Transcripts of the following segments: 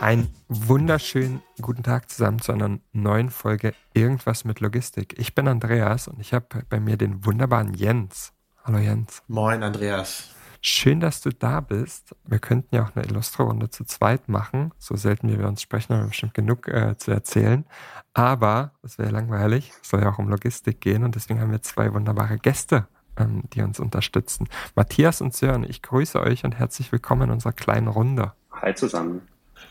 Einen wunderschönen guten Tag zusammen zu einer neuen Folge Irgendwas mit Logistik. Ich bin Andreas und ich habe bei mir den wunderbaren Jens. Hallo Jens. Moin Andreas. Schön, dass du da bist. Wir könnten ja auch eine Illustro-Runde zu zweit machen. So selten wie wir uns sprechen, haben wir bestimmt genug äh, zu erzählen. Aber das wäre langweilig. Es soll ja auch um Logistik gehen und deswegen haben wir zwei wunderbare Gäste, ähm, die uns unterstützen. Matthias und Sören, ich grüße euch und herzlich willkommen in unserer kleinen Runde. Hi zusammen.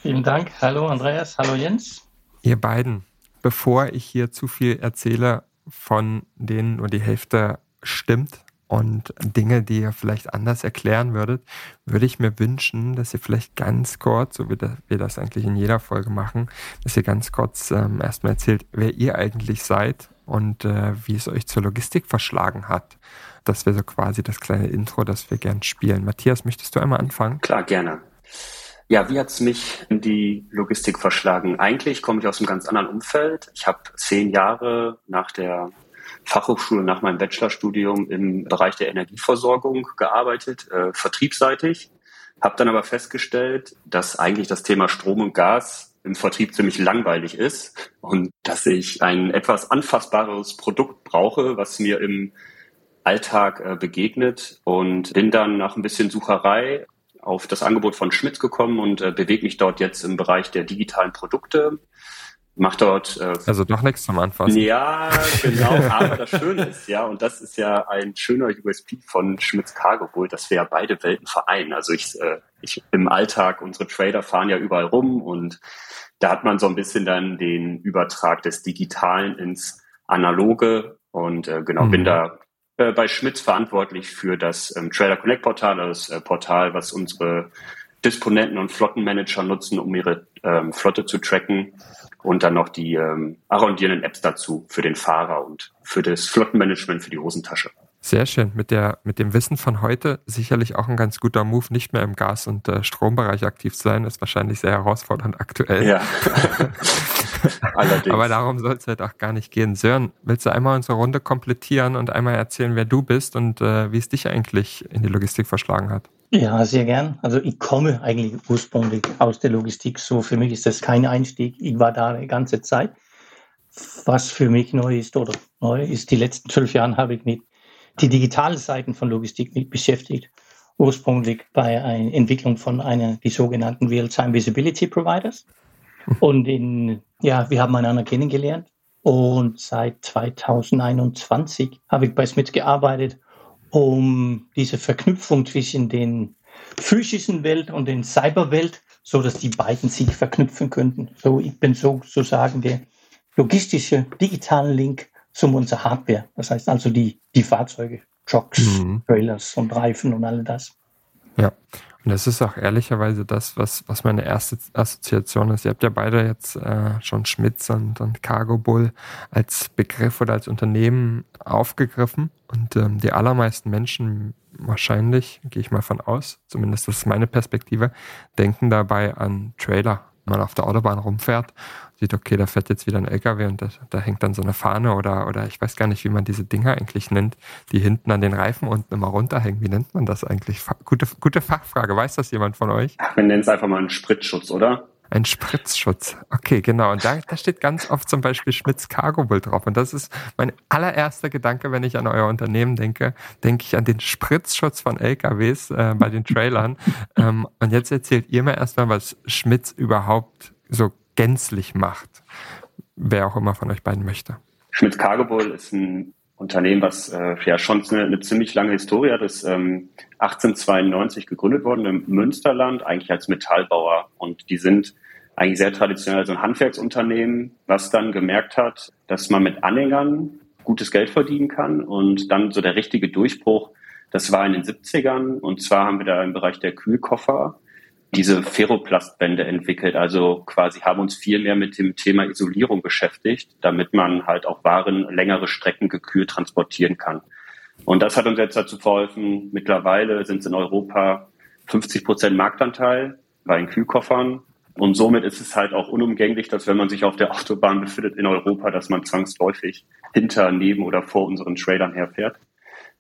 Vielen Dank. Hallo Andreas, hallo Jens. Ihr beiden, bevor ich hier zu viel erzähle, von denen nur die Hälfte stimmt und Dinge, die ihr vielleicht anders erklären würdet, würde ich mir wünschen, dass ihr vielleicht ganz kurz, so wie wir das eigentlich in jeder Folge machen, dass ihr ganz kurz ähm, erstmal erzählt, wer ihr eigentlich seid und äh, wie es euch zur Logistik verschlagen hat. Das wäre so quasi das kleine Intro, das wir gern spielen. Matthias, möchtest du einmal anfangen? Klar, gerne. Ja, wie hat's mich in die Logistik verschlagen? Eigentlich komme ich aus einem ganz anderen Umfeld. Ich habe zehn Jahre nach der Fachhochschule, nach meinem Bachelorstudium im Bereich der Energieversorgung gearbeitet, äh, vertriebsseitig. Habe dann aber festgestellt, dass eigentlich das Thema Strom und Gas im Vertrieb ziemlich langweilig ist und dass ich ein etwas anfassbares Produkt brauche, was mir im Alltag äh, begegnet und bin dann nach ein bisschen Sucherei auf das Angebot von Schmidt gekommen und äh, bewege mich dort jetzt im Bereich der digitalen Produkte. Mach dort. Äh, also doch nichts zum Anfassen. Ja, genau. aber das Schöne ist ja, und das ist ja ein schöner USP von Schmidts Cargo wohl, dass wir ja beide Welten vereinen. Also ich, äh, ich im Alltag, unsere Trader fahren ja überall rum und da hat man so ein bisschen dann den Übertrag des Digitalen ins Analoge und äh, genau mhm. bin da äh, bei Schmidt verantwortlich für das ähm, Trailer Connect Portal, das äh, Portal, was unsere Disponenten und Flottenmanager nutzen, um ihre ähm, Flotte zu tracken und dann noch die ähm, arrondierenden Apps dazu für den Fahrer und für das Flottenmanagement für die Hosentasche. Sehr schön. Mit, der, mit dem Wissen von heute sicherlich auch ein ganz guter Move, nicht mehr im Gas- und äh, Strombereich aktiv zu sein, ist wahrscheinlich sehr herausfordernd aktuell. Ja. Allerdings. Aber darum soll es halt auch gar nicht gehen. Sören, willst du einmal unsere Runde komplettieren und einmal erzählen, wer du bist und äh, wie es dich eigentlich in die Logistik verschlagen hat? Ja, sehr gern. Also ich komme eigentlich ursprünglich aus der Logistik. So für mich ist das kein Einstieg. Ich war da eine ganze Zeit. Was für mich neu ist oder neu ist, die letzten zwölf Jahre habe ich mit die digitalen Seiten von Logistik mit beschäftigt. Ursprünglich bei einer Entwicklung von einer, die sogenannten Real-Time Visibility Providers. Und in, ja, wir haben einander kennengelernt. Und seit 2021 habe ich bei Smith gearbeitet, um diese Verknüpfung zwischen den physischen Welt und den Cyberwelt, so dass die beiden sich verknüpfen könnten. So, ich bin sozusagen der logistische digitale Link zum unserer Hardware. Das heißt also die, die Fahrzeuge, Trucks, mhm. Trailers und Reifen und all das. Ja, und das ist auch ehrlicherweise das, was, was meine erste Assoziation ist. Ihr habt ja beide jetzt äh, schon Schmitz und, und Cargo Bull als Begriff oder als Unternehmen aufgegriffen. Und ähm, die allermeisten Menschen wahrscheinlich, gehe ich mal von aus, zumindest das ist meine Perspektive, denken dabei an Trailer man auf der Autobahn rumfährt, sieht, okay, da fährt jetzt wieder ein LKW und da, da, hängt dann so eine Fahne oder, oder ich weiß gar nicht, wie man diese Dinger eigentlich nennt, die hinten an den Reifen unten immer runterhängen. Wie nennt man das eigentlich? Gute, gute Fachfrage. Weiß das jemand von euch? Wir nennen es einfach mal einen Spritzschutz, oder? Ein Spritzschutz. Okay, genau. Und da, da steht ganz oft zum Beispiel Schmitz Cargo Bull drauf. Und das ist mein allererster Gedanke, wenn ich an euer Unternehmen denke, denke ich an den Spritzschutz von LKWs äh, bei den Trailern. ähm, und jetzt erzählt ihr mir erstmal, was Schmitz überhaupt so gänzlich macht. Wer auch immer von euch beiden möchte. Schmitz Cargo Bull ist ein Unternehmen, was äh, ja schon eine, eine, ziemlich lange Historie hat, ist ähm, 1892 gegründet worden im Münsterland, eigentlich als Metallbauer. Und die sind eigentlich sehr traditionell so ein Handwerksunternehmen, was dann gemerkt hat, dass man mit Anhängern gutes Geld verdienen kann. Und dann so der richtige Durchbruch, das war in den 70ern. Und zwar haben wir da im Bereich der Kühlkoffer diese Ferroplastbände entwickelt. Also quasi haben uns viel mehr mit dem Thema Isolierung beschäftigt, damit man halt auch Waren längere Strecken gekühlt transportieren kann. Und das hat uns jetzt dazu verholfen. Mittlerweile sind es in Europa 50 Prozent Marktanteil bei den Kühlkoffern. Und somit ist es halt auch unumgänglich, dass wenn man sich auf der Autobahn befindet in Europa, dass man zwangsläufig hinter, neben oder vor unseren Trailern herfährt.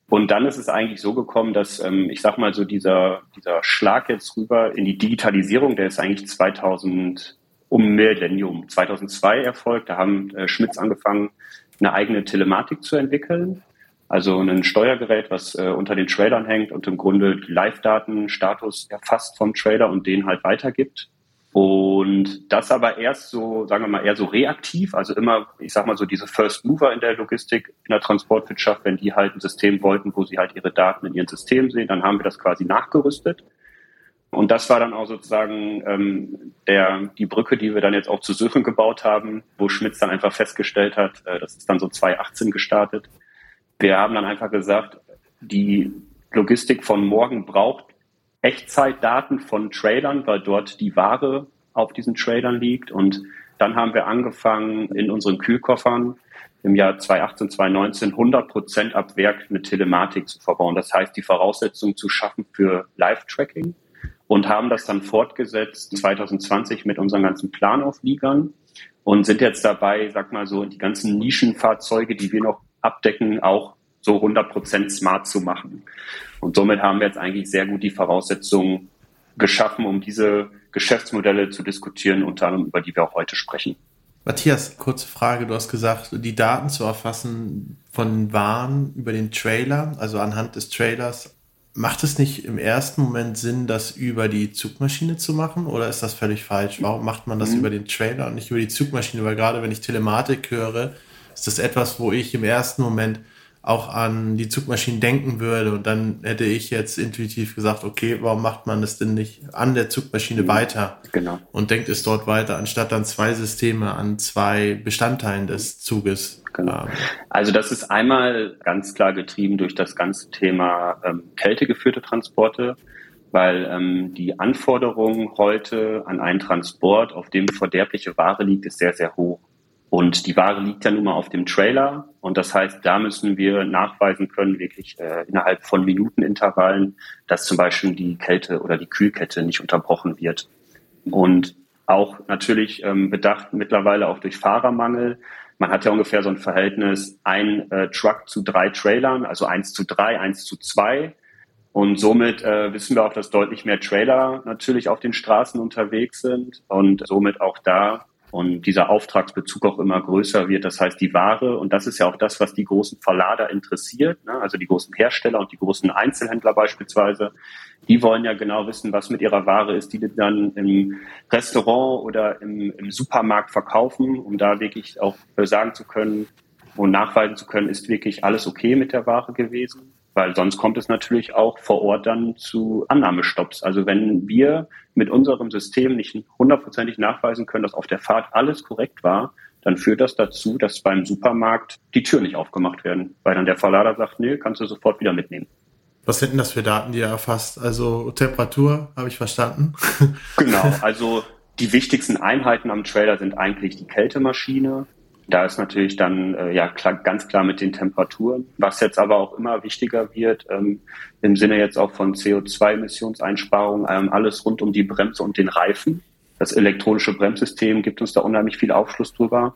Und dann ist es eigentlich so gekommen, dass ähm, ich sag mal so dieser, dieser Schlag jetzt rüber in die Digitalisierung, der ist eigentlich 2000 um Millennium 2002 erfolgt. Da haben äh, Schmitz angefangen, eine eigene Telematik zu entwickeln. Also ein Steuergerät, was äh, unter den Trailern hängt und im Grunde Live-Daten, Status erfasst vom Trailer und den halt weitergibt. Und das aber erst so, sagen wir mal, eher so reaktiv, also immer, ich sag mal so diese First Mover in der Logistik, in der Transportwirtschaft, wenn die halt ein System wollten, wo sie halt ihre Daten in ihren System sehen, dann haben wir das quasi nachgerüstet. Und das war dann auch sozusagen ähm, der, die Brücke, die wir dann jetzt auch zu Söchen gebaut haben, wo Schmitz dann einfach festgestellt hat, äh, das ist dann so 2018 gestartet. Wir haben dann einfach gesagt, die Logistik von morgen braucht Echtzeitdaten von Trailern, weil dort die Ware auf diesen Trailern liegt. Und dann haben wir angefangen, in unseren Kühlkoffern im Jahr 2018, 2019 100 Prozent ab Werk eine Telematik zu verbauen. Das heißt, die Voraussetzungen zu schaffen für Live-Tracking und haben das dann fortgesetzt 2020 mit unseren ganzen Planaufliegern und sind jetzt dabei, sag mal so, die ganzen Nischenfahrzeuge, die wir noch abdecken, auch so 100 Prozent smart zu machen. Und somit haben wir jetzt eigentlich sehr gut die Voraussetzungen geschaffen, um diese Geschäftsmodelle zu diskutieren, unter anderem über die wir auch heute sprechen. Matthias, kurze Frage. Du hast gesagt, die Daten zu erfassen von Waren über den Trailer, also anhand des Trailers. Macht es nicht im ersten Moment Sinn, das über die Zugmaschine zu machen oder ist das völlig falsch? Warum macht man das mhm. über den Trailer und nicht über die Zugmaschine? Weil gerade wenn ich Telematik höre, ist das etwas, wo ich im ersten Moment auch an die Zugmaschinen denken würde. Und dann hätte ich jetzt intuitiv gesagt, okay, warum macht man das denn nicht an der Zugmaschine mhm. weiter? Genau. Und denkt es dort weiter, anstatt dann zwei Systeme an zwei Bestandteilen des Zuges. Genau. Also das ist einmal ganz klar getrieben durch das ganze Thema ähm, kältegeführte Transporte, weil ähm, die Anforderung heute an einen Transport, auf dem verderbliche Ware liegt, ist sehr, sehr hoch. Und die Ware liegt ja nun mal auf dem Trailer. Und das heißt, da müssen wir nachweisen können, wirklich äh, innerhalb von Minutenintervallen, dass zum Beispiel die Kälte oder die Kühlkette nicht unterbrochen wird. Und auch natürlich ähm, bedacht mittlerweile auch durch Fahrermangel. Man hat ja ungefähr so ein Verhältnis ein äh, Truck zu drei Trailern, also eins zu drei, eins zu zwei. Und somit äh, wissen wir auch, dass deutlich mehr Trailer natürlich auf den Straßen unterwegs sind und somit auch da und dieser Auftragsbezug auch immer größer wird. Das heißt, die Ware, und das ist ja auch das, was die großen Verlader interessiert, ne? also die großen Hersteller und die großen Einzelhändler beispielsweise, die wollen ja genau wissen, was mit ihrer Ware ist, die dann im Restaurant oder im, im Supermarkt verkaufen, um da wirklich auch sagen zu können und nachweisen zu können, ist wirklich alles okay mit der Ware gewesen. Weil sonst kommt es natürlich auch vor Ort dann zu Annahmestopps. Also wenn wir mit unserem System nicht hundertprozentig nachweisen können, dass auf der Fahrt alles korrekt war, dann führt das dazu, dass beim Supermarkt die Tür nicht aufgemacht werden, weil dann der Verlader sagt, nee, kannst du sofort wieder mitnehmen. Was sind denn das für Daten, die er erfasst? Also Temperatur, habe ich verstanden. genau, also die wichtigsten Einheiten am Trailer sind eigentlich die Kältemaschine, da ist natürlich dann äh, ja klar, ganz klar mit den Temperaturen, was jetzt aber auch immer wichtiger wird ähm, im Sinne jetzt auch von CO2-Emissionseinsparungen, ähm, alles rund um die Bremse und den Reifen. Das elektronische Bremssystem gibt uns da unheimlich viel Aufschluss drüber.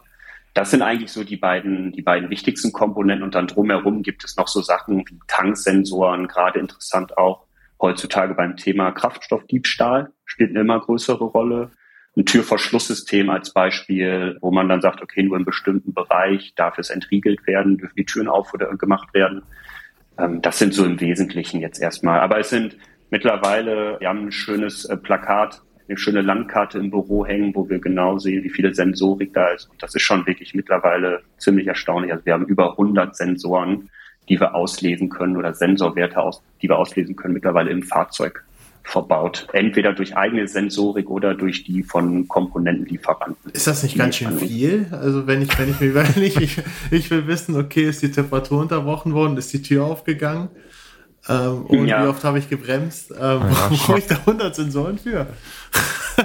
Das sind eigentlich so die beiden, die beiden wichtigsten Komponenten und dann drumherum gibt es noch so Sachen wie Tanksensoren, gerade interessant auch heutzutage beim Thema Kraftstoffdiebstahl, spielt eine immer größere Rolle ein Türverschlusssystem als Beispiel, wo man dann sagt, okay, nur im bestimmten Bereich darf es entriegelt werden, dürfen die Türen auf oder gemacht werden. Ähm, das sind so im Wesentlichen jetzt erstmal. Aber es sind mittlerweile, wir haben ein schönes äh, Plakat, eine schöne Landkarte im Büro hängen, wo wir genau sehen, wie viele Sensorik da ist. Und das ist schon wirklich mittlerweile ziemlich erstaunlich. Also wir haben über 100 Sensoren, die wir auslesen können oder Sensorwerte, aus, die wir auslesen können mittlerweile im Fahrzeug verbaut. Entweder durch eigene Sensorik oder durch die von Komponentenlieferanten. Ist das nicht ganz schön viel? Also wenn ich, wenn ich mir überlege, ich, ich will wissen, okay, ist die Temperatur unterbrochen worden, ist die Tür aufgegangen? Ähm, und ja. wie oft habe ich gebremst? Ähm, ja, brauche ich da 100 Sensoren für?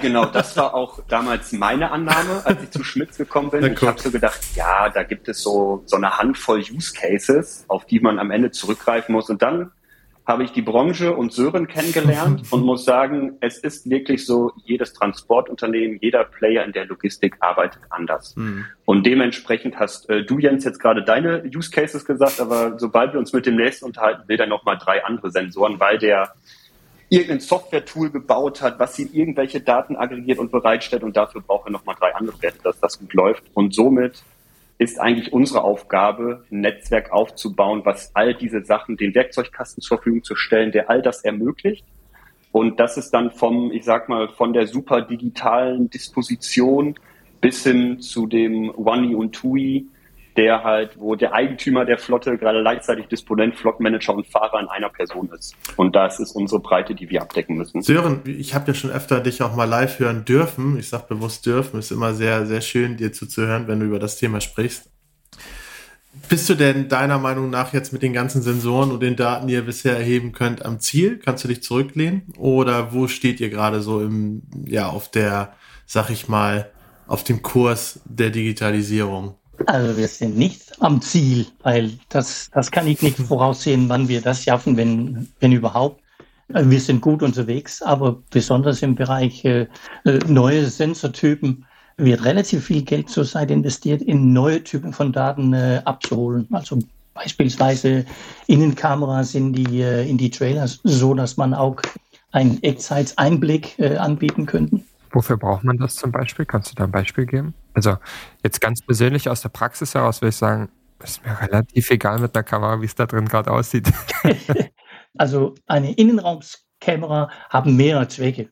Genau, das war auch damals meine Annahme, als ich zu Schmitz gekommen bin. Ich habe so gedacht, ja, da gibt es so, so eine Handvoll Use Cases, auf die man am Ende zurückgreifen muss. Und dann habe ich die Branche und Sören kennengelernt und muss sagen, es ist wirklich so, jedes Transportunternehmen, jeder Player in der Logistik arbeitet anders. Mhm. Und dementsprechend hast äh, du, Jens, jetzt gerade deine Use Cases gesagt, aber sobald wir uns mit dem nächsten unterhalten, will er nochmal drei andere Sensoren, weil der irgendein Software-Tool gebaut hat, was ihm irgendwelche Daten aggregiert und bereitstellt und dafür braucht er nochmal drei andere Werte, dass das gut läuft. Und somit ist eigentlich unsere Aufgabe, ein Netzwerk aufzubauen, was all diese Sachen, den Werkzeugkasten zur Verfügung zu stellen, der all das ermöglicht. Und das ist dann vom, ich sag mal, von der super digitalen Disposition bis hin zu dem One und TUI, der halt, wo der Eigentümer der Flotte gerade gleichzeitig Disponent, Flottmanager und Fahrer in einer Person ist. Und das ist unsere Breite, die wir abdecken müssen. Sören, ich habe ja schon öfter dich auch mal live hören dürfen. Ich sage bewusst dürfen. Ist immer sehr, sehr schön, dir zuzuhören, wenn du über das Thema sprichst. Bist du denn deiner Meinung nach jetzt mit den ganzen Sensoren und den Daten, die ihr bisher erheben könnt, am Ziel? Kannst du dich zurücklehnen? Oder wo steht ihr gerade so im, ja, auf der, sag ich mal, auf dem Kurs der Digitalisierung? Also wir sind nicht am Ziel, weil das, das kann ich nicht voraussehen, wann wir das schaffen, wenn, wenn überhaupt. Also wir sind gut unterwegs, aber besonders im Bereich äh, äh, neue Sensortypen wird relativ viel Geld zurzeit investiert, in neue Typen von Daten äh, abzuholen. Also beispielsweise Innenkameras in die, äh, in die Trailers, so dass man auch einen Echtzeitseinblick äh, anbieten könnte. Wofür braucht man das zum Beispiel? Kannst du da ein Beispiel geben? Also jetzt ganz persönlich aus der Praxis heraus würde ich sagen, ist mir relativ egal mit der Kamera, wie es da drin gerade aussieht. also eine Innenraumskamera haben mehrere Zwecke.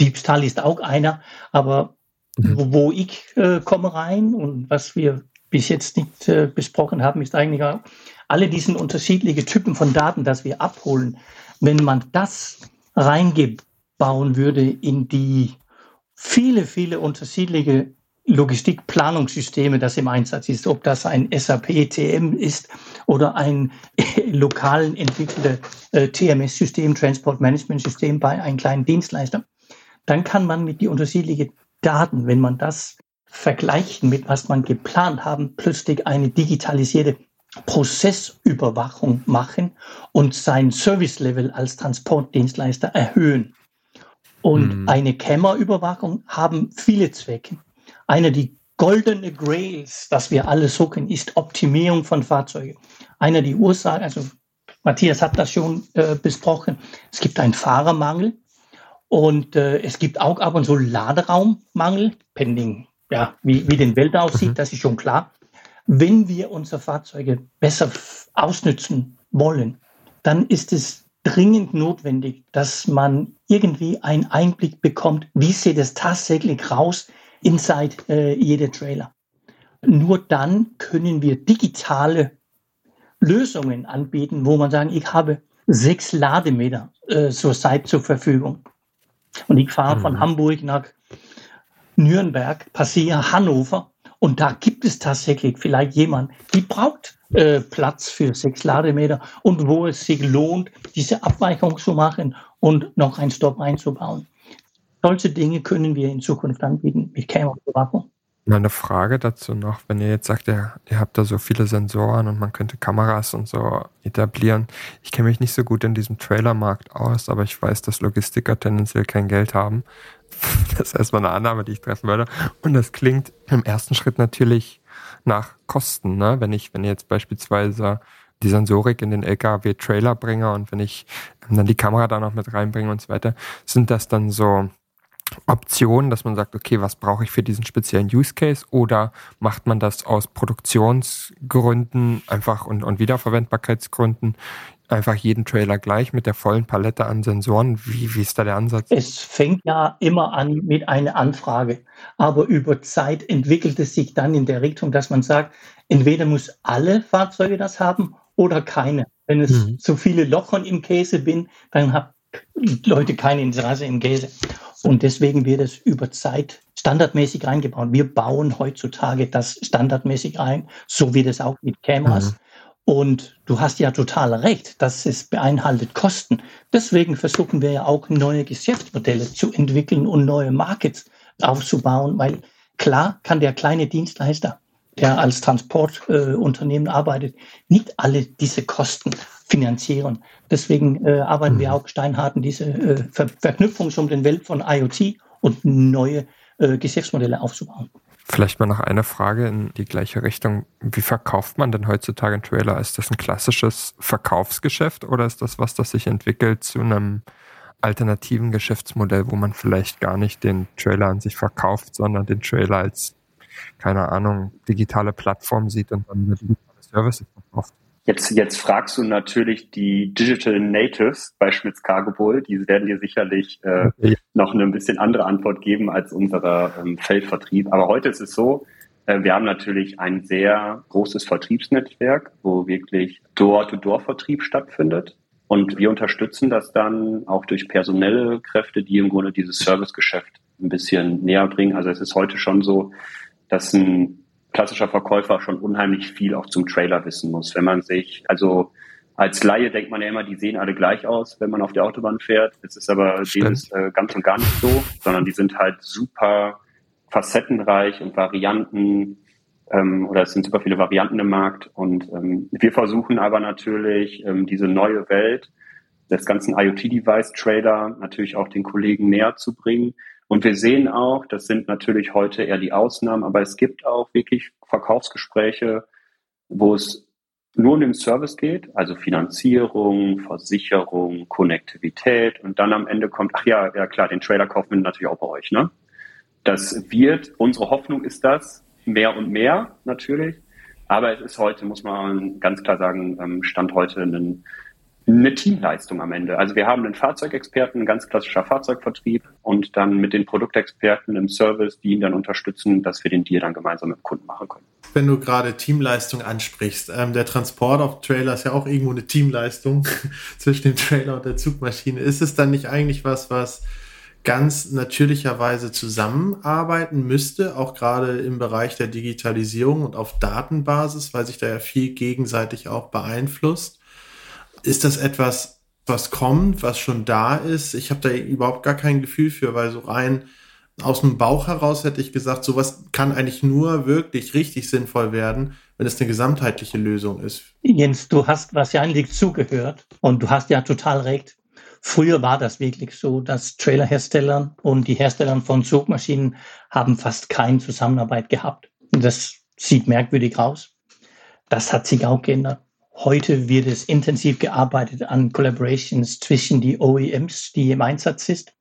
Diebstahl ist auch einer, aber mhm. wo, wo, ich äh, komme rein und was wir bis jetzt nicht äh, besprochen haben, ist eigentlich auch alle diesen unterschiedlichen Typen von Daten, dass wir abholen. Wenn man das reingebauen würde in die viele, viele unterschiedliche Logistikplanungssysteme, das im Einsatz ist, ob das ein SAP TM ist oder ein lokal entwickelter äh, TMS-System, Transport Management System bei einem kleinen Dienstleister, dann kann man mit die unterschiedlichen Daten, wenn man das vergleicht mit was man geplant haben, plötzlich eine digitalisierte Prozessüberwachung machen und sein Service-Level als Transportdienstleister erhöhen. Und mhm. eine Kämmerüberwachung haben viele Zwecke. Eine die goldene Grails, das wir alle suchen, ist Optimierung von Fahrzeugen. Einer die Ursachen, also Matthias hat das schon äh, besprochen, es gibt einen Fahrermangel und äh, es gibt auch ab und zu Laderaummangel, pending, ja, wie, wie den Welt aussieht, mhm. das ist schon klar. Wenn wir unsere Fahrzeuge besser ausnützen wollen, dann ist es dringend notwendig, dass man irgendwie einen Einblick bekommt, wie sieht es tatsächlich raus inside äh, jeder Trailer. Nur dann können wir digitale Lösungen anbieten, wo man sagen, ich habe sechs Lademeter äh, zur Zeit zur Verfügung. Und ich fahre mhm. von Hamburg nach Nürnberg, passiere Hannover und da gibt es tatsächlich vielleicht jemand, die braucht äh, Platz für sechs Lademeter und wo es sich lohnt, diese Abweichung zu machen und noch einen Stop einzubauen. Solche Dinge können wir in Zukunft anbieten mit Meine Frage dazu noch, wenn ihr jetzt sagt, ihr, ihr habt da so viele Sensoren und man könnte Kameras und so etablieren. Ich kenne mich nicht so gut in diesem Trailermarkt aus, aber ich weiß, dass Logistiker tendenziell kein Geld haben. Das ist erstmal eine Annahme, die ich treffen würde. Und das klingt im ersten Schritt natürlich nach Kosten. Ne? Wenn ich, wenn ich jetzt beispielsweise die Sensorik in den LKW-Trailer bringe und wenn ich dann die Kamera da noch mit reinbringe und so weiter, sind das dann so Optionen, dass man sagt, okay, was brauche ich für diesen speziellen Use Case oder macht man das aus Produktionsgründen einfach und, und Wiederverwendbarkeitsgründen einfach jeden Trailer gleich mit der vollen Palette an Sensoren? Wie, wie ist da der Ansatz? Es fängt ja immer an mit einer Anfrage, aber über Zeit entwickelt es sich dann in der Richtung, dass man sagt, entweder muss alle Fahrzeuge das haben oder keine. Wenn es mhm. zu viele Lochern im Käse bin, dann haben Leute kein Interesse im Käse. Und deswegen wird es über Zeit standardmäßig reingebaut. Wir bauen heutzutage das standardmäßig ein, so wie das auch mit Kameras. Mhm. Und du hast ja total recht, dass es beinhaltet Kosten. Deswegen versuchen wir ja auch neue Geschäftsmodelle zu entwickeln und neue Markets aufzubauen, weil klar kann der kleine Dienstleister, der als Transportunternehmen äh, arbeitet, nicht alle diese Kosten finanzieren. Deswegen äh, arbeiten mhm. wir auch steinhart in diese äh, Ver Verknüpfung um den Welt von IoT und neue äh, Geschäftsmodelle aufzubauen. Vielleicht mal noch eine Frage in die gleiche Richtung. Wie verkauft man denn heutzutage einen Trailer? Ist das ein klassisches Verkaufsgeschäft oder ist das was, das sich entwickelt zu einem alternativen Geschäftsmodell, wo man vielleicht gar nicht den Trailer an sich verkauft, sondern den Trailer als, keine Ahnung, digitale Plattform sieht und dann digitale Services verkauft? Jetzt, jetzt fragst du natürlich die Digital Natives bei Schmitz Cargo Bull. Die werden dir sicherlich äh, okay. noch eine ein bisschen andere Antwort geben als unser ähm, Feldvertrieb. Aber heute ist es so, äh, wir haben natürlich ein sehr großes Vertriebsnetzwerk, wo wirklich Door-to-Door-Vertrieb stattfindet. Und wir unterstützen das dann auch durch personelle Kräfte, die im Grunde dieses Servicegeschäft ein bisschen näher bringen. Also es ist heute schon so, dass ein klassischer Verkäufer schon unheimlich viel auch zum Trailer wissen muss. Wenn man sich, also als Laie denkt man ja immer, die sehen alle gleich aus, wenn man auf der Autobahn fährt. Es ist aber dieses äh, ganz und gar nicht so, sondern die sind halt super facettenreich und Varianten ähm, oder es sind super viele Varianten im Markt. Und ähm, wir versuchen aber natürlich ähm, diese neue Welt des ganzen IoT-Device-Trailer natürlich auch den Kollegen näher zu bringen und wir sehen auch, das sind natürlich heute eher die Ausnahmen, aber es gibt auch wirklich Verkaufsgespräche, wo es nur um den Service geht, also Finanzierung, Versicherung, Konnektivität und dann am Ende kommt, ach ja, ja klar, den Trailer kaufen wir natürlich auch bei euch, ne? Das wird, unsere Hoffnung ist das, mehr und mehr natürlich, aber es ist heute, muss man ganz klar sagen, ähm, Stand heute ein eine Teamleistung am Ende. Also wir haben einen Fahrzeugexperten, ein ganz klassischer Fahrzeugvertrieb und dann mit den Produktexperten im Service, die ihn dann unterstützen, dass wir den Deal dann gemeinsam mit dem Kunden machen können. Wenn du gerade Teamleistung ansprichst, ähm, der Transport auf Trailer ist ja auch irgendwo eine Teamleistung zwischen dem Trailer und der Zugmaschine. Ist es dann nicht eigentlich was, was ganz natürlicherweise zusammenarbeiten müsste, auch gerade im Bereich der Digitalisierung und auf Datenbasis, weil sich da ja viel gegenseitig auch beeinflusst? Ist das etwas, was kommt, was schon da ist? Ich habe da überhaupt gar kein Gefühl für, weil so rein aus dem Bauch heraus hätte ich gesagt, sowas kann eigentlich nur wirklich richtig sinnvoll werden, wenn es eine gesamtheitliche Lösung ist. Jens, du hast wahrscheinlich zugehört und du hast ja total recht. Früher war das wirklich so, dass Trailerhersteller und die Hersteller von Zugmaschinen haben fast keine Zusammenarbeit gehabt. Das sieht merkwürdig aus. Das hat sich auch geändert. Heute wird es intensiv gearbeitet an Collaborations zwischen die OEMs, die im Einsatz ist,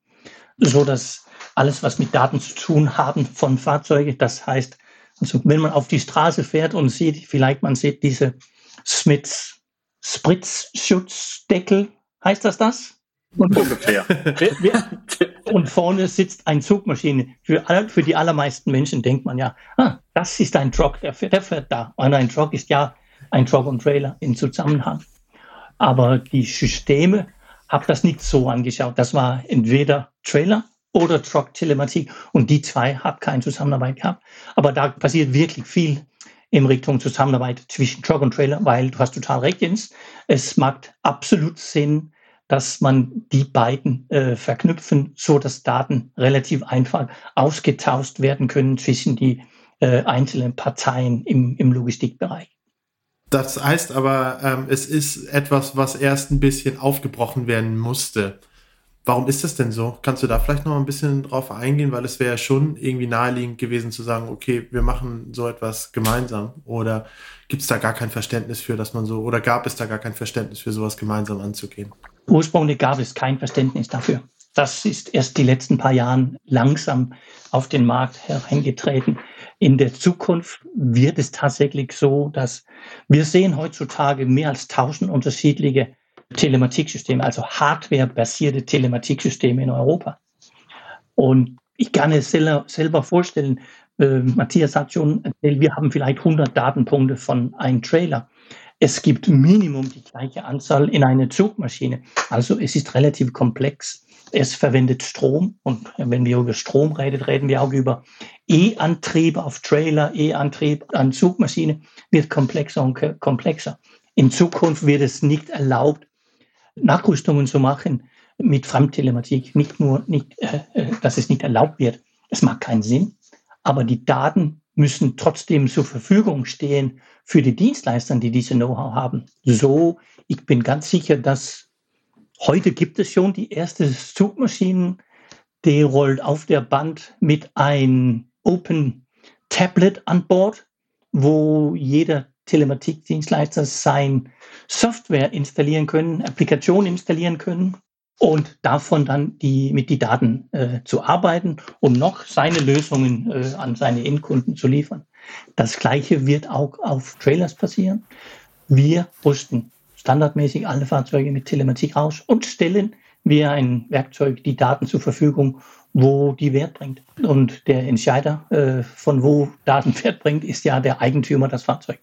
so dass alles, was mit Daten zu tun haben von Fahrzeugen, das heißt, also wenn man auf die Straße fährt und sieht, vielleicht man sieht diese Smiths Spritzschutzdeckel, heißt das das? Und, Ungefähr. und vorne sitzt ein Zugmaschine. Für, für die allermeisten Menschen denkt man ja, ah, das ist ein Truck, der fährt, der fährt da. Und ein Truck ist ja ein Truck und Trailer in Zusammenhang. Aber die Systeme habe das nicht so angeschaut. Das war entweder Trailer oder Truck-Telematik und die zwei haben keine Zusammenarbeit gehabt. Aber da passiert wirklich viel in Richtung Zusammenarbeit zwischen Truck und Trailer, weil du hast total recht, Jens. Es macht absolut Sinn, dass man die beiden äh, verknüpfen, so dass Daten relativ einfach ausgetauscht werden können zwischen die äh, einzelnen Parteien im, im Logistikbereich. Das heißt aber, ähm, es ist etwas, was erst ein bisschen aufgebrochen werden musste. Warum ist das denn so? Kannst du da vielleicht noch ein bisschen drauf eingehen? Weil es wäre ja schon irgendwie naheliegend gewesen zu sagen, okay, wir machen so etwas gemeinsam. Oder gibt es da gar kein Verständnis für, dass man so, oder gab es da gar kein Verständnis für sowas gemeinsam anzugehen? Ursprünglich gab es kein Verständnis dafür. Das ist erst die letzten paar Jahren langsam auf den Markt hereingetreten. In der Zukunft wird es tatsächlich so, dass wir sehen heutzutage mehr als tausend unterschiedliche Telematiksysteme, also Hardware-basierte Telematiksysteme in Europa. Und ich kann es selber, selber vorstellen, äh, Matthias hat schon erzählt, wir haben vielleicht 100 Datenpunkte von einem Trailer. Es gibt Minimum die gleiche Anzahl in einer Zugmaschine. Also es ist relativ komplex. Es verwendet Strom und wenn wir über Strom reden, reden wir auch über E-Antrieb auf Trailer, E-Antrieb an Zugmaschine, wird komplexer und komplexer. In Zukunft wird es nicht erlaubt, Nachrüstungen zu machen mit Fremdtelematik. Nicht nur, nicht, äh, äh, dass es nicht erlaubt wird. Es macht keinen Sinn. Aber die Daten müssen trotzdem zur Verfügung stehen für die Dienstleister, die diese Know-how haben. So, ich bin ganz sicher, dass heute gibt es schon die erste Zugmaschinen, die rollt auf der Band mit ein Open Tablet an Bord, wo jeder Telematikdienstleister sein Software installieren können, Applikation installieren können und davon dann die, mit die Daten äh, zu arbeiten, um noch seine Lösungen äh, an seine Endkunden zu liefern. Das Gleiche wird auch auf Trailers passieren. Wir rüsten standardmäßig alle Fahrzeuge mit Telematik aus und stellen wir ein Werkzeug die Daten zur Verfügung, wo die Wert bringt. Und der Entscheider, äh, von wo Daten Wert bringt, ist ja der Eigentümer das Fahrzeug.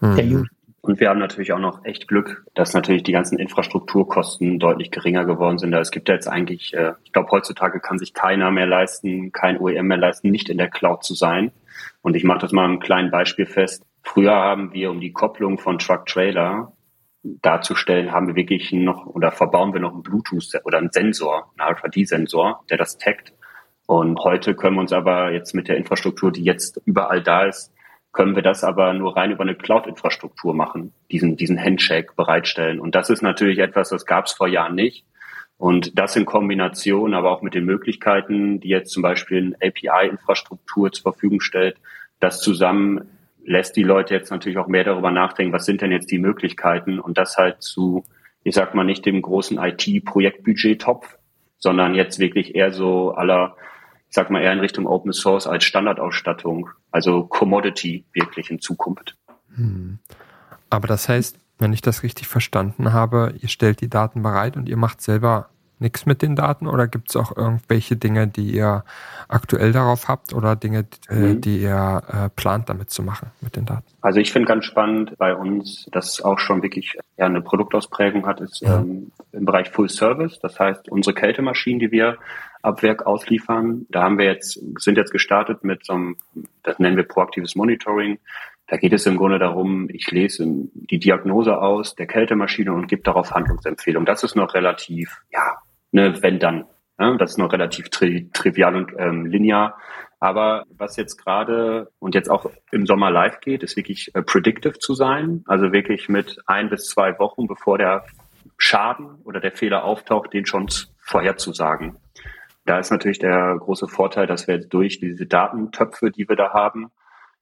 Mhm. Der User. Und wir haben natürlich auch noch echt Glück, dass natürlich die ganzen Infrastrukturkosten deutlich geringer geworden sind. Es gibt ja jetzt eigentlich, äh, ich glaube, heutzutage kann sich keiner mehr leisten, kein OEM mehr leisten, nicht in der Cloud zu sein. Und ich mache das mal einem kleinen Beispiel fest. Früher haben wir um die Kopplung von Truck-Trailer darzustellen, haben wir wirklich noch oder verbauen wir noch einen Bluetooth oder einen Sensor, einen RFID-Sensor, der das taggt. Und heute können wir uns aber jetzt mit der Infrastruktur, die jetzt überall da ist, können wir das aber nur rein über eine Cloud-Infrastruktur machen, diesen, diesen Handshake bereitstellen. Und das ist natürlich etwas, das gab es vor Jahren nicht. Und das in Kombination aber auch mit den Möglichkeiten, die jetzt zum Beispiel eine API-Infrastruktur zur Verfügung stellt, das zusammen lässt die Leute jetzt natürlich auch mehr darüber nachdenken, was sind denn jetzt die Möglichkeiten und das halt zu, ich sag mal, nicht dem großen IT-Projektbudget-Topf, sondern jetzt wirklich eher so aller, ich sag mal, eher in Richtung Open Source als Standardausstattung, also Commodity wirklich in Zukunft. Hm. Aber das heißt, wenn ich das richtig verstanden habe, ihr stellt die Daten bereit und ihr macht selber nichts mit den Daten oder gibt es auch irgendwelche Dinge, die ihr aktuell darauf habt oder Dinge, äh, mhm. die ihr äh, plant damit zu machen mit den Daten? Also ich finde ganz spannend bei uns, dass auch schon wirklich ja, eine Produktausprägung hat, ist ja. ähm, im Bereich Full Service. Das heißt, unsere Kältemaschinen, die wir ab Werk ausliefern, da haben wir jetzt, sind jetzt gestartet mit so einem, das nennen wir proaktives Monitoring. Da geht es im Grunde darum, ich lese die Diagnose aus der Kältemaschine und gebe darauf Handlungsempfehlungen. Das ist noch relativ, ja, ne, wenn dann. Ja, das ist noch relativ tri trivial und ähm, linear. Aber was jetzt gerade und jetzt auch im Sommer live geht, ist wirklich äh, predictive zu sein. Also wirklich mit ein bis zwei Wochen, bevor der Schaden oder der Fehler auftaucht, den schon vorherzusagen. Da ist natürlich der große Vorteil, dass wir durch diese Datentöpfe, die wir da haben,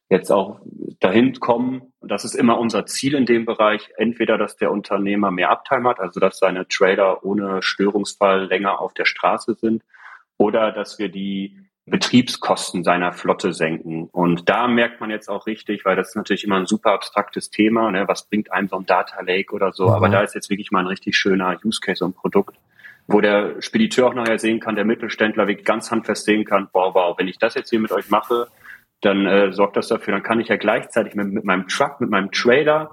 jetzt auch dahin kommen. Und das ist immer unser Ziel in dem Bereich. Entweder, dass der Unternehmer mehr Uptime hat, also dass seine Trader ohne Störungsfall länger auf der Straße sind, oder dass wir die Betriebskosten seiner Flotte senken. Und da merkt man jetzt auch richtig, weil das ist natürlich immer ein super abstraktes Thema, ne? was bringt einem so ein Data Lake oder so, mhm. aber da ist jetzt wirklich mal ein richtig schöner Use Case und Produkt, wo der Spediteur auch nachher sehen kann, der Mittelständler wirklich ganz handfest sehen kann, wow, wow, wenn ich das jetzt hier mit euch mache, dann äh, sorgt das dafür, dann kann ich ja gleichzeitig mit, mit meinem Truck, mit meinem Trailer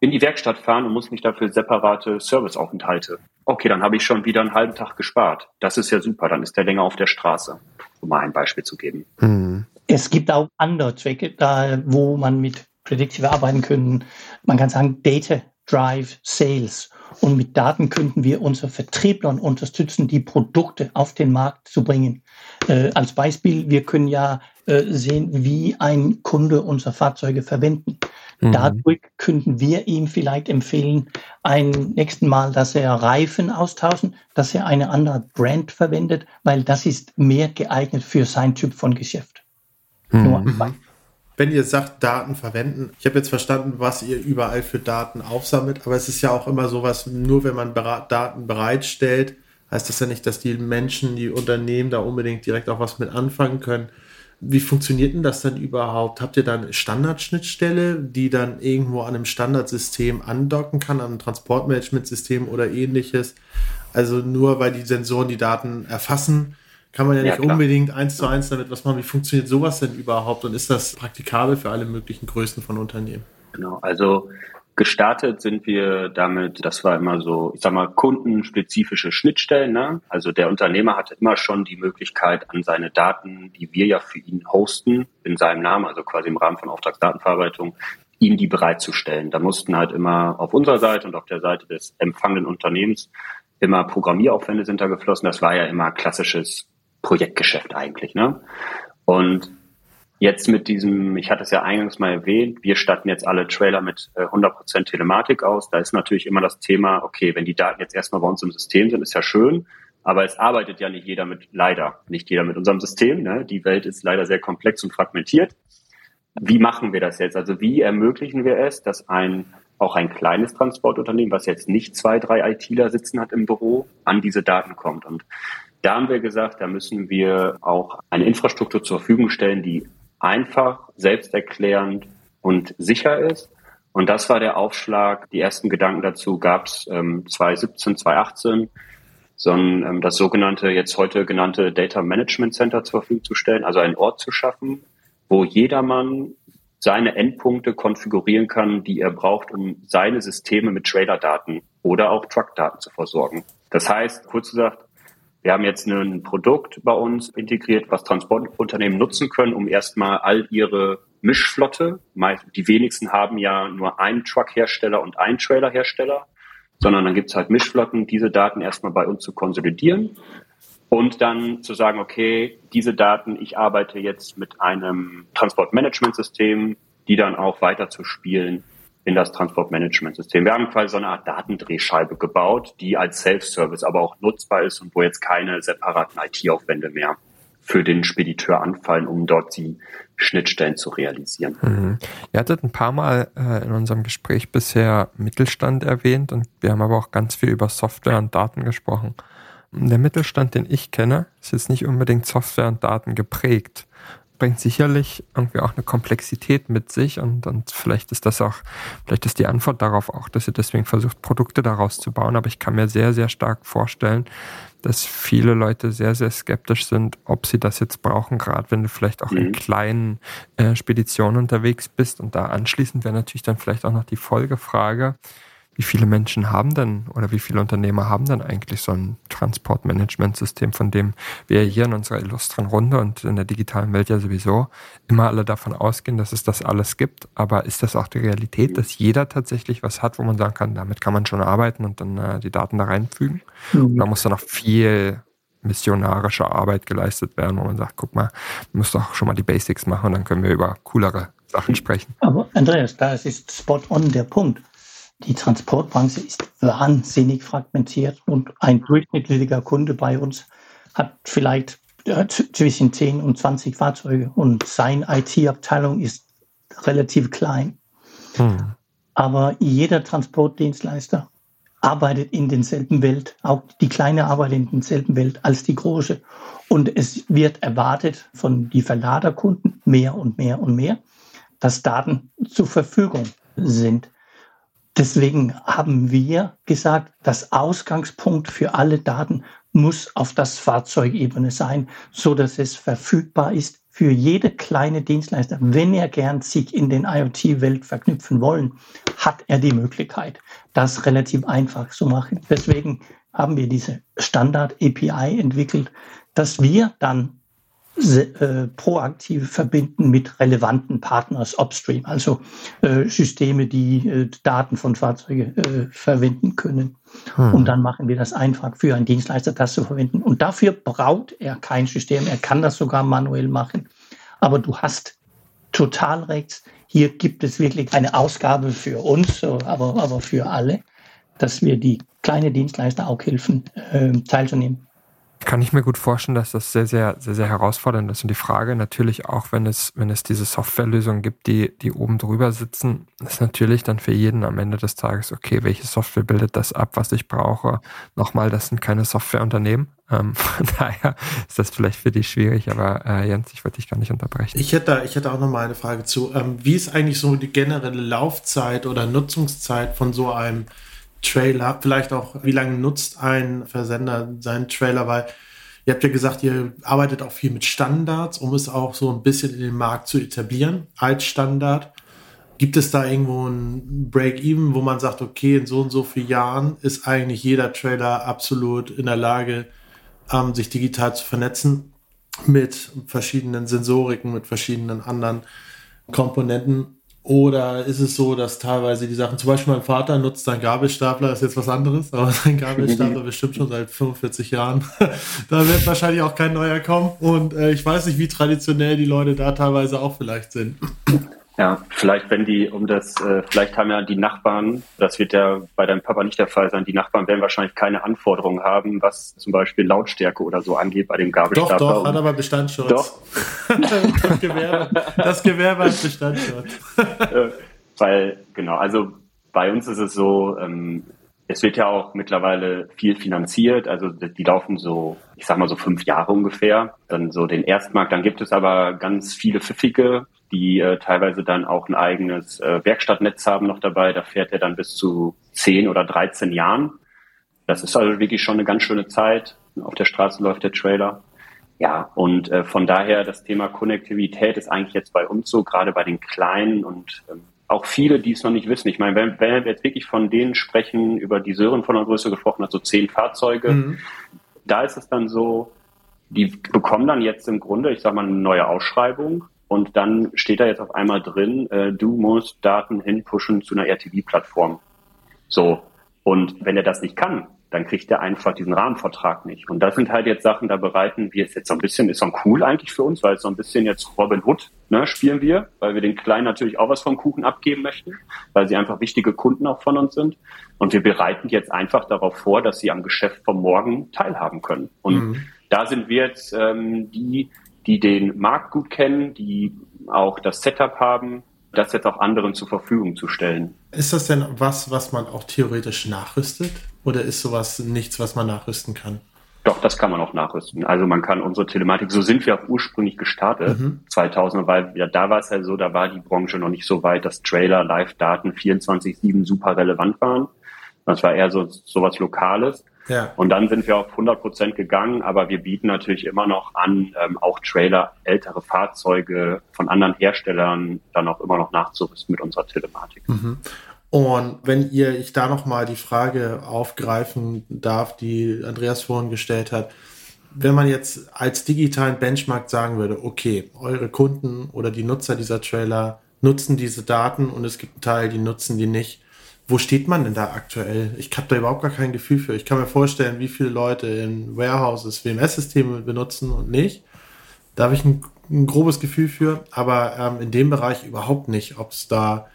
in die Werkstatt fahren und muss mich dafür separate Serviceaufenthalte. Okay, dann habe ich schon wieder einen halben Tag gespart. Das ist ja super, dann ist der länger auf der Straße, um mal ein Beispiel zu geben. Mhm. Es gibt auch andere Zwecke, da, wo man mit Predictive arbeiten können. Man kann sagen Data Drive Sales. Und mit Daten könnten wir unsere Vertriebler unterstützen, die Produkte auf den Markt zu bringen. Äh, als Beispiel, wir können ja äh, sehen, wie ein Kunde unsere Fahrzeuge verwenden. Mhm. Dadurch könnten wir ihm vielleicht empfehlen, ein nächsten Mal, dass er Reifen austauschen, dass er eine andere Brand verwendet, weil das ist mehr geeignet für sein Typ von Geschäft. Mhm. Nur wenn ihr sagt, Daten verwenden, ich habe jetzt verstanden, was ihr überall für Daten aufsammelt, aber es ist ja auch immer sowas, nur wenn man Daten bereitstellt, heißt das ja nicht, dass die Menschen, die Unternehmen da unbedingt direkt auch was mit anfangen können. Wie funktioniert denn das dann überhaupt? Habt ihr dann Standardschnittstelle, die dann irgendwo an einem Standardsystem andocken kann, an einem Transportmanagementsystem oder ähnliches? Also nur weil die Sensoren die Daten erfassen, kann man ja nicht ja, unbedingt eins zu eins damit was machen. Wie funktioniert sowas denn überhaupt und ist das praktikabel für alle möglichen Größen von Unternehmen? Genau, also Gestartet sind wir damit, das war immer so, ich sag mal, kundenspezifische Schnittstellen. Ne? Also der Unternehmer hatte immer schon die Möglichkeit, an seine Daten, die wir ja für ihn hosten, in seinem Namen, also quasi im Rahmen von Auftragsdatenverarbeitung, ihnen die bereitzustellen. Da mussten halt immer auf unserer Seite und auf der Seite des empfangenden Unternehmens immer Programmieraufwände sind da geflossen. Das war ja immer klassisches Projektgeschäft eigentlich. Ne? Und jetzt mit diesem, ich hatte es ja eingangs mal erwähnt, wir statten jetzt alle Trailer mit 100% äh, Telematik aus. Da ist natürlich immer das Thema, okay, wenn die Daten jetzt erstmal bei uns im System sind, ist ja schön, aber es arbeitet ja nicht jeder mit, leider, nicht jeder mit unserem System. Ne? Die Welt ist leider sehr komplex und fragmentiert. Wie machen wir das jetzt? Also wie ermöglichen wir es, dass ein auch ein kleines Transportunternehmen, was jetzt nicht zwei, drei ITler sitzen hat im Büro, an diese Daten kommt. Und da haben wir gesagt, da müssen wir auch eine Infrastruktur zur Verfügung stellen, die einfach, selbsterklärend und sicher ist. Und das war der Aufschlag. Die ersten Gedanken dazu gab es ähm, 2017, 2018, sondern ähm, das sogenannte, jetzt heute genannte Data Management Center zur Verfügung zu stellen, also einen Ort zu schaffen, wo jedermann seine Endpunkte konfigurieren kann, die er braucht, um seine Systeme mit Trailer-Daten oder auch Truck-Daten zu versorgen. Das heißt, kurz gesagt, wir haben jetzt ein Produkt bei uns integriert, was Transportunternehmen nutzen können, um erstmal all ihre Mischflotte, die wenigsten haben ja nur einen Truck-Hersteller und einen Trailer-Hersteller, sondern dann gibt es halt Mischflotten, diese Daten erstmal bei uns zu konsolidieren und dann zu sagen, okay, diese Daten, ich arbeite jetzt mit einem Transportmanagementsystem, die dann auch weiter zu spielen in das Transportmanagementsystem. Wir haben quasi so eine Art Datendrehscheibe gebaut, die als Self-Service aber auch nutzbar ist und wo jetzt keine separaten IT-Aufwände mehr für den Spediteur anfallen, um dort die Schnittstellen zu realisieren. Mhm. Ihr hattet ein paar Mal äh, in unserem Gespräch bisher Mittelstand erwähnt und wir haben aber auch ganz viel über Software und Daten gesprochen. Der Mittelstand, den ich kenne, ist jetzt nicht unbedingt Software und Daten geprägt bringt sicherlich irgendwie auch eine Komplexität mit sich und, und vielleicht ist das auch, vielleicht ist die Antwort darauf auch, dass ihr deswegen versucht, Produkte daraus zu bauen. Aber ich kann mir sehr, sehr stark vorstellen, dass viele Leute sehr, sehr skeptisch sind, ob sie das jetzt brauchen, gerade wenn du vielleicht auch mhm. in kleinen äh, Speditionen unterwegs bist. Und da anschließend wäre natürlich dann vielleicht auch noch die Folgefrage, wie viele Menschen haben denn oder wie viele Unternehmer haben denn eigentlich so ein Transportmanagementsystem, von dem wir hier in unserer illustren Runde und in der digitalen Welt ja sowieso immer alle davon ausgehen, dass es das alles gibt. Aber ist das auch die Realität, dass jeder tatsächlich was hat, wo man sagen kann, damit kann man schon arbeiten und dann äh, die Daten da reinfügen? Mhm. Da muss dann noch viel missionarische Arbeit geleistet werden, wo man sagt, guck mal, du musst doch schon mal die Basics machen und dann können wir über coolere Sachen sprechen. Aber Andreas, da ist spot on der Punkt. Die Transportbranche ist wahnsinnig fragmentiert und ein durchschnittlicher Kunde bei uns hat vielleicht äh, zwischen 10 und 20 Fahrzeuge und seine IT-Abteilung ist relativ klein. Hm. Aber jeder Transportdienstleister arbeitet in denselben Welt, auch die kleine arbeitet in denselben Welt als die große. Und es wird erwartet von die Verladerkunden mehr und mehr und mehr, dass Daten zur Verfügung sind. Deswegen haben wir gesagt, das Ausgangspunkt für alle Daten muss auf das Fahrzeugebene sein, so dass es verfügbar ist für jede kleine Dienstleister. Wenn er gern sich in den IoT-Welt verknüpfen wollen, hat er die Möglichkeit, das relativ einfach zu machen. Deswegen haben wir diese Standard API entwickelt, dass wir dann äh, proaktiv verbinden mit relevanten Partners upstream, also äh, Systeme, die äh, Daten von Fahrzeugen verwenden können. Hm. Und dann machen wir das einfach für einen Dienstleister, das zu verwenden. Und dafür braucht er kein System. Er kann das sogar manuell machen. Aber du hast total recht. Hier gibt es wirklich eine Ausgabe für uns, aber, aber für alle, dass wir die kleinen Dienstleister auch helfen, teilzunehmen kann ich mir gut vorstellen, dass das sehr, sehr, sehr, sehr herausfordernd ist. Und die Frage natürlich auch, wenn es, wenn es diese Softwarelösungen gibt, die, die oben drüber sitzen, ist natürlich dann für jeden am Ende des Tages, okay, welche Software bildet das ab, was ich brauche? Nochmal, das sind keine Softwareunternehmen. Ähm, von daher ist das vielleicht für dich schwierig, aber äh, Jens, ich wollte dich gar nicht unterbrechen. Ich hätte, ich hätte auch noch mal eine Frage zu. Ähm, wie ist eigentlich so die generelle Laufzeit oder Nutzungszeit von so einem Trailer, vielleicht auch, wie lange nutzt ein Versender seinen Trailer, weil ihr habt ja gesagt, ihr arbeitet auch viel mit Standards, um es auch so ein bisschen in den Markt zu etablieren als Standard. Gibt es da irgendwo ein Break-Even, wo man sagt, okay, in so und so vielen Jahren ist eigentlich jeder Trailer absolut in der Lage, ähm, sich digital zu vernetzen mit verschiedenen Sensoriken, mit verschiedenen anderen Komponenten Oder ist es so, dass teilweise die Sachen, zum Beispiel mein Vater nutzt seinen Gabelstapler, ist jetzt was anderes, aber sein Gabelstapler bestimmt schon seit 45 Jahren. da wird wahrscheinlich auch kein neuer kommen. Und äh, ich weiß nicht, wie traditionell die Leute da teilweise auch vielleicht sind. Ja, vielleicht wenn die um das, äh, vielleicht haben ja die Nachbarn, das wird ja bei deinem Papa nicht der Fall sein, die Nachbarn werden wahrscheinlich keine Anforderungen haben, was zum Beispiel Lautstärke oder so angeht bei dem Gabelstapler. Doch, doch, hat aber Bestandsschutz. Doch. das, Gewerbe, das Gewerbe hat Bestandsschutz. Äh, weil, genau, also bei uns ist es so, ähm, es wird ja auch mittlerweile viel finanziert, also die laufen so, ich sag mal so fünf Jahre ungefähr, dann so den Erstmarkt, dann gibt es aber ganz viele pfiffige die äh, teilweise dann auch ein eigenes äh, Werkstattnetz haben noch dabei. Da fährt er dann bis zu 10 oder 13 Jahren. Das ist also wirklich schon eine ganz schöne Zeit. Auf der Straße läuft der Trailer. Ja, und äh, von daher das Thema Konnektivität ist eigentlich jetzt bei uns so, gerade bei den Kleinen und ähm, auch viele, die es noch nicht wissen. Ich meine, wenn, wenn wir jetzt wirklich von denen sprechen, über die Sören von der Größe gesprochen hat, so zehn Fahrzeuge, mhm. da ist es dann so, die bekommen dann jetzt im Grunde, ich sag mal, eine neue Ausschreibung und dann steht da jetzt auf einmal drin, äh, du musst Daten hinpushen zu einer RTB-Plattform. So. Und wenn er das nicht kann, dann kriegt er einfach diesen Rahmenvertrag nicht. Und das sind halt jetzt Sachen, da bereiten wir jetzt so ein bisschen, ist so cool eigentlich für uns, weil es so ein bisschen jetzt Robin Hood ne, spielen wir, weil wir den Kleinen natürlich auch was vom Kuchen abgeben möchten, weil sie einfach wichtige Kunden auch von uns sind. Und wir bereiten jetzt einfach darauf vor, dass sie am Geschäft von morgen teilhaben können. Und mhm. da sind wir jetzt ähm, die, die den Markt gut kennen, die auch das Setup haben, das jetzt auch anderen zur Verfügung zu stellen. Ist das denn was, was man auch theoretisch nachrüstet? Oder ist sowas nichts, was man nachrüsten kann? Doch, das kann man auch nachrüsten. Also man kann unsere Telematik, so sind wir auch ursprünglich gestartet, mhm. 2000, weil ja, da war es ja so, da war die Branche noch nicht so weit, dass Trailer, Live-Daten 24-7 super relevant waren. Das war eher so sowas Lokales. Ja. Und dann sind wir auf 100 Prozent gegangen, aber wir bieten natürlich immer noch an, ähm, auch Trailer, ältere Fahrzeuge von anderen Herstellern dann auch immer noch nachzurüsten mit unserer Telematik. Mhm. Und wenn ihr, ich da nochmal die Frage aufgreifen darf, die Andreas vorhin gestellt hat, wenn man jetzt als digitalen Benchmark sagen würde, okay, eure Kunden oder die Nutzer dieser Trailer nutzen diese Daten und es gibt einen Teil, die nutzen die nicht, wo steht man denn da aktuell? Ich habe da überhaupt gar kein Gefühl für. Ich kann mir vorstellen, wie viele Leute in Warehouses WMS-Systeme benutzen und nicht. Da habe ich ein, ein, grobes Gefühl für, aber ähm, in dem Bereich überhaupt nicht, ob es da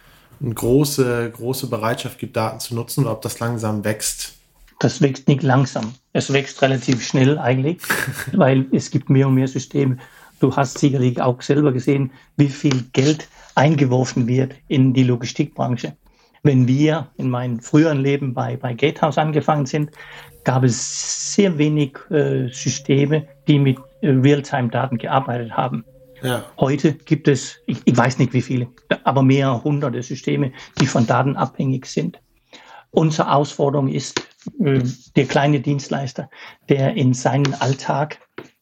eine große, große Bereitschaft gibt, Daten zu nutzen oder ob das langsam wächst. Das wächst nicht langsam. Es wächst relativ schnell eigentlich, weil es gibt mehr und mehr Systeme. Du hast sicherlich auch selber gesehen, wie viel Geld eingeworfen wird in die Logistikbranche. Wenn wir in meinem früheren Leben bei, bei Gatehouse angefangen sind, gab es sehr wenig äh, Systeme, die mit äh, Realtime-Daten gearbeitet haben. Ja. Heute gibt es, ich, ich, weiß nicht wie viele, aber mehr hunderte Systeme, die von Daten abhängig sind. Unsere Herausforderung ist, äh, der kleine Dienstleister, der in seinem Alltag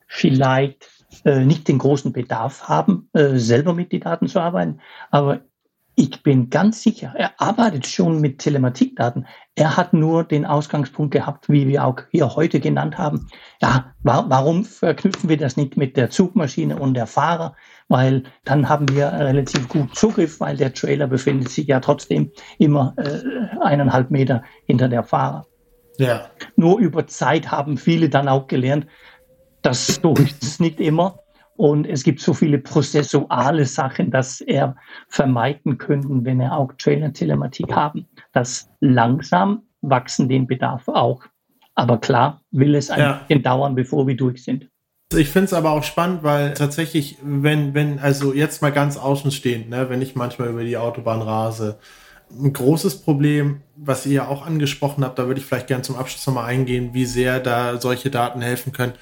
vielleicht äh, nicht den großen Bedarf haben, äh, selber mit den Daten zu arbeiten, aber ich bin ganz sicher, er arbeitet schon mit Telematikdaten. Er hat nur den Ausgangspunkt gehabt, wie wir auch hier heute genannt haben. Ja, wa warum verknüpfen wir das nicht mit der Zugmaschine und der Fahrer? Weil dann haben wir relativ gut Zugriff, weil der Trailer befindet sich ja trotzdem immer äh, eineinhalb Meter hinter der Fahrer. Ja. Nur über Zeit haben viele dann auch gelernt, dass so ist es nicht immer. Und es gibt so viele prozessuale Sachen, dass er vermeiden könnten, wenn er auch Trailer-Telematik haben. Das langsam wachsen den Bedarf auch. Aber klar, will es ein ja. bisschen dauern, bevor wir durch sind. Ich finde es aber auch spannend, weil tatsächlich, wenn, wenn, also jetzt mal ganz außenstehend, ne, wenn ich manchmal über die Autobahn rase, ein großes Problem, was ihr ja auch angesprochen habt, da würde ich vielleicht gerne zum Abschluss nochmal eingehen, wie sehr da solche Daten helfen können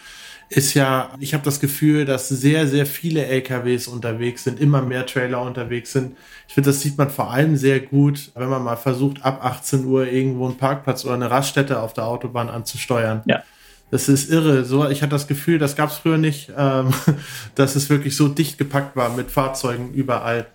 ist ja, ich habe das Gefühl, dass sehr, sehr viele LKWs unterwegs sind, immer mehr Trailer unterwegs sind. Ich finde, das sieht man vor allem sehr gut, wenn man mal versucht, ab 18 Uhr irgendwo einen Parkplatz oder eine Raststätte auf der Autobahn anzusteuern. Ja. Das ist irre. So, ich hatte das Gefühl, das gab es früher nicht, ähm, dass es wirklich so dicht gepackt war mit Fahrzeugen überall.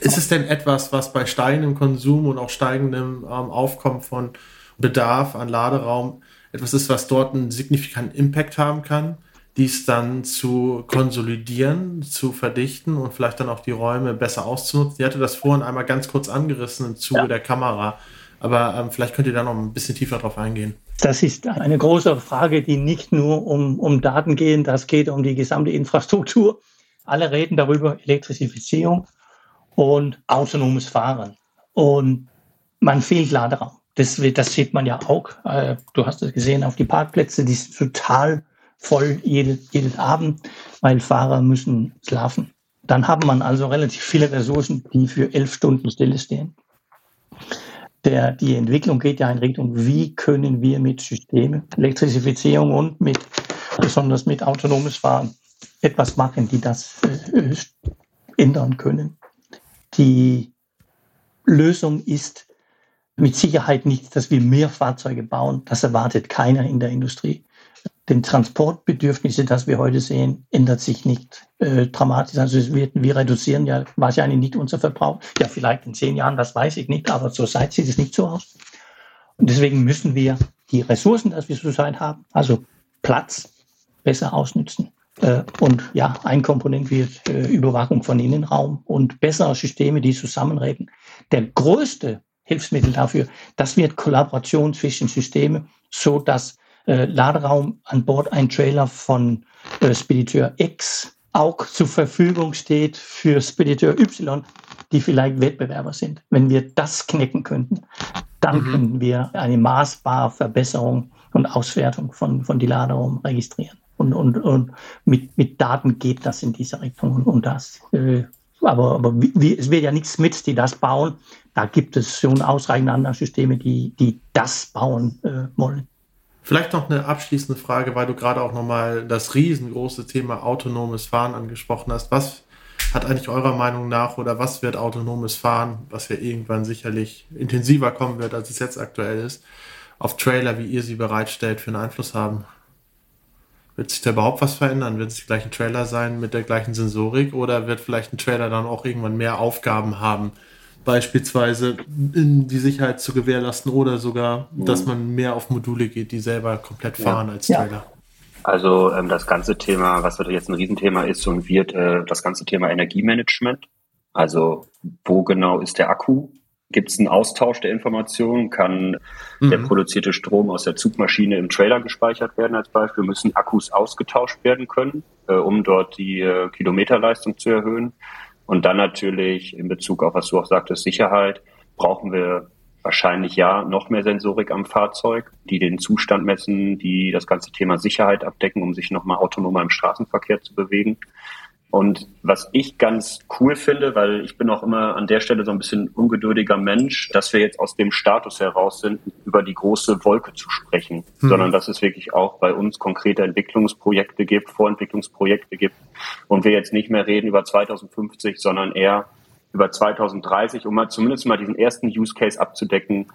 Ist es denn etwas, was bei steigendem Konsum und auch steigendem ähm, Aufkommen von Bedarf an Laderaum etwas ist, was dort einen signifikanten Impact haben kann? Dies dann zu konsolidieren, zu verdichten und vielleicht dann auch die Räume besser auszunutzen. Ihr hatte das vorhin einmal ganz kurz angerissen im Zuge ja. der Kamera, aber ähm, vielleicht könnt ihr da noch ein bisschen tiefer drauf eingehen. Das ist eine große Frage, die nicht nur um, um Daten geht, das geht um die gesamte Infrastruktur. Alle reden darüber, Elektrifizierung und autonomes Fahren. Und man fehlt Laderaum. Das, das sieht man ja auch. Äh, du hast es gesehen auf die Parkplätze, die sind total voll jede, jeden Abend, weil Fahrer müssen schlafen. Dann hat man also relativ viele Ressourcen, die für elf Stunden stillstehen. Der, die Entwicklung geht ja in Richtung, wie können wir mit Systemen, Elektrifizierung und mit, besonders mit autonomes Fahren etwas machen, die das äh, ändern können. Die Lösung ist mit Sicherheit nicht, dass wir mehr Fahrzeuge bauen. Das erwartet keiner in der Industrie. Den Transportbedürfnisse, das wir heute sehen, ändert sich nicht äh, dramatisch. Also wir, wir reduzieren ja wahrscheinlich nicht unser Verbrauch. Ja, vielleicht in zehn Jahren, das weiß ich nicht, aber zurzeit sieht es nicht so aus. Und deswegen müssen wir die Ressourcen, die wir zurzeit haben, also Platz, besser ausnutzen. Äh, und ja, ein Komponent wird äh, Überwachung von Innenraum und bessere Systeme, die zusammenreden. Der größte Hilfsmittel dafür, das wird Kollaboration zwischen Systemen, so dass äh, Laderaum an Bord ein Trailer von äh, Spediteur X auch zur Verfügung steht für Spediteur Y, die vielleicht Wettbewerber sind. Wenn wir das knicken könnten, dann mhm. können wir eine maßbare Verbesserung und Auswertung von, von die Laderaum registrieren. Und, und, und mit, mit Daten geht das in diese Richtung. Und das, äh, aber, aber wie, es wird ja nichts mit, die das bauen. Da gibt es schon ausreichend andere Systeme, die, die das bauen äh, wollen. Vielleicht noch eine abschließende Frage, weil du gerade auch nochmal das riesengroße Thema autonomes Fahren angesprochen hast. Was hat eigentlich eurer Meinung nach oder was wird autonomes Fahren, was ja irgendwann sicherlich intensiver kommen wird, als es jetzt aktuell ist, auf Trailer, wie ihr sie bereitstellt, für einen Einfluss haben? Wird sich da überhaupt was verändern? Wird es gleich ein Trailer sein mit der gleichen Sensorik oder wird vielleicht ein Trailer dann auch irgendwann mehr Aufgaben haben? Beispielsweise die Sicherheit zu gewährleisten oder sogar, mhm. dass man mehr auf Module geht, die selber komplett fahren ja. als Trailer. Ja. Also ähm, das ganze Thema, was jetzt ein Riesenthema ist und wird, äh, das ganze Thema Energiemanagement. Also wo genau ist der Akku? Gibt es einen Austausch der Informationen? Kann mhm. der produzierte Strom aus der Zugmaschine im Trailer gespeichert werden als Beispiel? Müssen Akkus ausgetauscht werden können, äh, um dort die äh, Kilometerleistung zu erhöhen? Und dann natürlich in Bezug auf, was du auch sagtest, Sicherheit, brauchen wir wahrscheinlich ja noch mehr Sensorik am Fahrzeug, die den Zustand messen, die das ganze Thema Sicherheit abdecken, um sich nochmal autonomer im Straßenverkehr zu bewegen. Und was ich ganz cool finde, weil ich bin auch immer an der Stelle so ein bisschen ungeduldiger Mensch, dass wir jetzt aus dem Status heraus sind, über die große Wolke zu sprechen, mhm. sondern dass es wirklich auch bei uns konkrete Entwicklungsprojekte gibt, Vorentwicklungsprojekte gibt und wir jetzt nicht mehr reden über 2050, sondern eher über 2030, um mal zumindest mal diesen ersten Use Case abzudecken,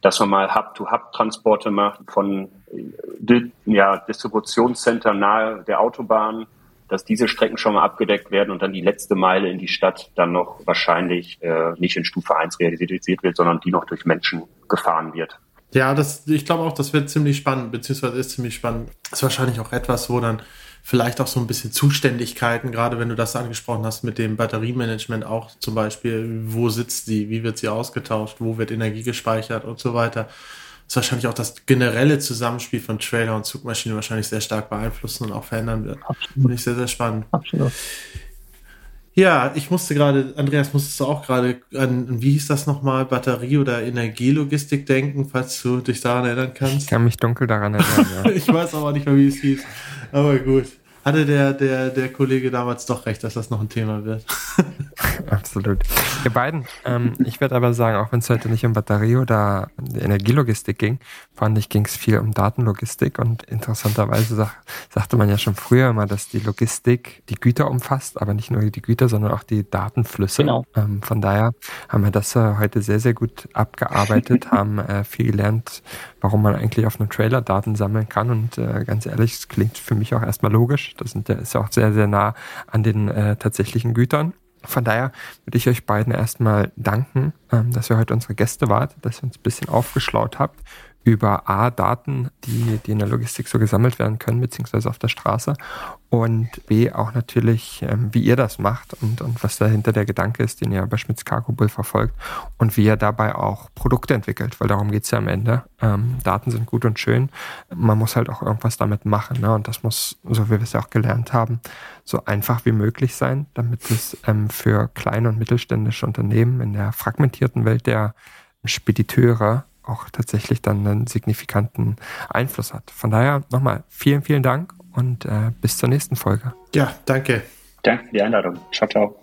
dass man mal Hub-to-Hub-Transporte macht von äh, ja, Distributionscenter nahe der Autobahn dass diese Strecken schon mal abgedeckt werden und dann die letzte Meile in die Stadt dann noch wahrscheinlich äh, nicht in Stufe 1 realisiert wird, sondern die noch durch Menschen gefahren wird. Ja, das, ich glaube auch, das wird ziemlich spannend, beziehungsweise ist ziemlich spannend. Das ist wahrscheinlich auch etwas, wo dann vielleicht auch so ein bisschen Zuständigkeiten, gerade wenn du das angesprochen hast mit dem Batteriemanagement auch zum Beispiel, wo sitzt sie, wie wird sie ausgetauscht, wo wird Energie gespeichert und so weiter das wahrscheinlich auch das generelle Zusammenspiel von Trailer und Zugmaschine wahrscheinlich sehr stark beeinflussen und auch verändern wird. Absolut. Finde ich sehr, sehr spannend. Absolut. Ja, ich musste gerade, Andreas, musstest du auch gerade an, wie hieß das nochmal, Batterie- oder Energielogistik denken, falls du dich daran erinnern kannst? Ich kann mich dunkel daran erinnern, ja. ich weiß aber nicht mehr, wie es hieß. Aber gut hatte der, der, der Kollege damals doch recht, dass das noch ein Thema wird. Absolut. Ihr beiden, ähm, ich werde aber sagen, auch wenn es heute nicht um Batterie oder Energielogistik ging, fand ich, ging es viel um Datenlogistik und interessanterweise sag, sagte man ja schon früher immer, dass die Logistik die Güter umfasst, aber nicht nur die Güter, sondern auch die Datenflüsse. Genau. Ähm, von daher haben wir das äh, heute sehr, sehr gut abgearbeitet, haben äh, viel gelernt, warum man eigentlich auf einem Trailer Daten sammeln kann. Und äh, ganz ehrlich, es klingt für mich auch erstmal logisch. Das sind, ist ja auch sehr, sehr nah an den äh, tatsächlichen Gütern. Von daher würde ich euch beiden erstmal danken, ähm, dass ihr heute unsere Gäste wart, dass ihr uns ein bisschen aufgeschlaut habt über A, Daten, die, die in der Logistik so gesammelt werden können, beziehungsweise auf der Straße. Und B, auch natürlich, ähm, wie ihr das macht und, und was dahinter der Gedanke ist, den ihr bei Schmitz Cargo Bull verfolgt und wie ihr dabei auch Produkte entwickelt, weil darum geht's ja am Ende. Ähm, Daten sind gut und schön. Man muss halt auch irgendwas damit machen. Ne? Und das muss, so wie wir es ja auch gelernt haben, so einfach wie möglich sein, damit es ähm, für kleine und mittelständische Unternehmen in der fragmentierten Welt der Spediteure auch tatsächlich dann einen signifikanten Einfluss hat. Von daher nochmal vielen, vielen Dank und äh, bis zur nächsten Folge. Ja, danke. Danke für die Einladung. Ciao, ciao.